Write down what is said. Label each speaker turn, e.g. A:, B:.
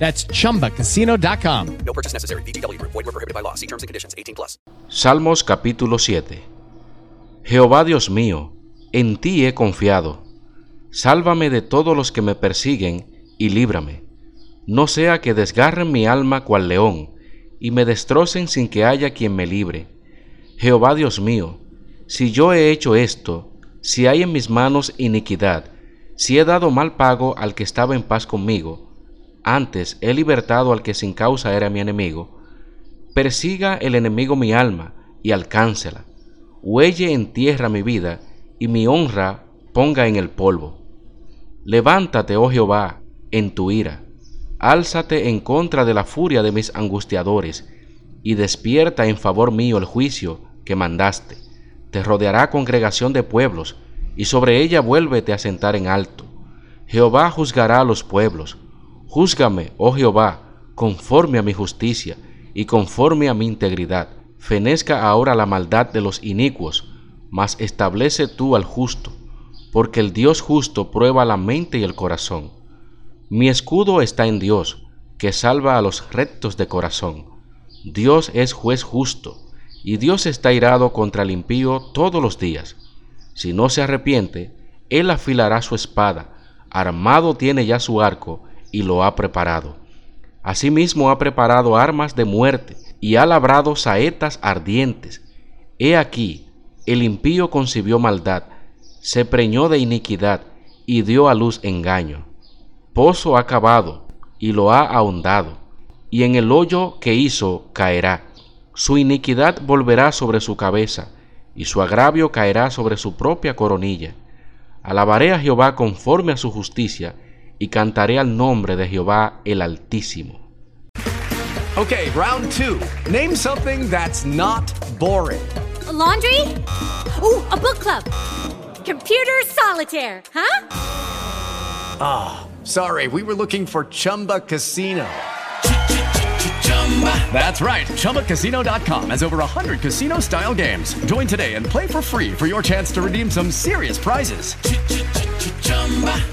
A: That's chumbacasino.com.
B: No purchase necessary. VGW Group. Void were prohibited by law. See terms and conditions. 18 plus.
C: Salmos capítulo 7 Jehová Dios mío, en ti he confiado. Sálvame de todos los que me persiguen y líbrame. No sea que desgarren mi alma cual león y me destrocen sin que haya quien me libre. Jehová Dios mío, si yo he hecho esto, si hay en mis manos iniquidad, si he dado mal pago al que estaba en paz conmigo, antes he libertado al que sin causa era mi enemigo. Persiga el enemigo mi alma y alcáncela. Huelle en tierra mi vida y mi honra ponga en el polvo. Levántate, oh Jehová, en tu ira. Álzate en contra de la furia de mis angustiadores y despierta en favor mío el juicio que mandaste. Te rodeará congregación de pueblos y sobre ella vuélvete a sentar en alto. Jehová juzgará a los pueblos Júzgame, oh Jehová, conforme a mi justicia y conforme a mi integridad. Fenezca ahora la maldad de los inicuos, mas establece tú al justo, porque el Dios justo prueba la mente y el corazón. Mi escudo está en Dios, que salva a los rectos de corazón. Dios es juez justo, y Dios está irado contra el impío todos los días. Si no se arrepiente, él afilará su espada, armado tiene ya su arco, y lo ha preparado. Asimismo ha preparado armas de muerte y ha labrado saetas ardientes. He aquí, el impío concibió maldad, se preñó de iniquidad y dio a luz engaño. Pozo ha cavado y lo ha ahondado, y en el hoyo que hizo caerá. Su iniquidad volverá sobre su cabeza, y su agravio caerá sobre su propia coronilla. Alabaré a Jehová conforme a su justicia, y cantaré al nombre de Jehová el Altísimo.
D: Okay, round two. Name something that's not boring.
E: A laundry? Ooh, a book club. Computer solitaire, huh?
D: Ah, sorry, we were looking for Chumba Casino. That's right. ChumbaCasino.com has over 100 casino style games. Join today and play for free for your chance to redeem some serious prizes.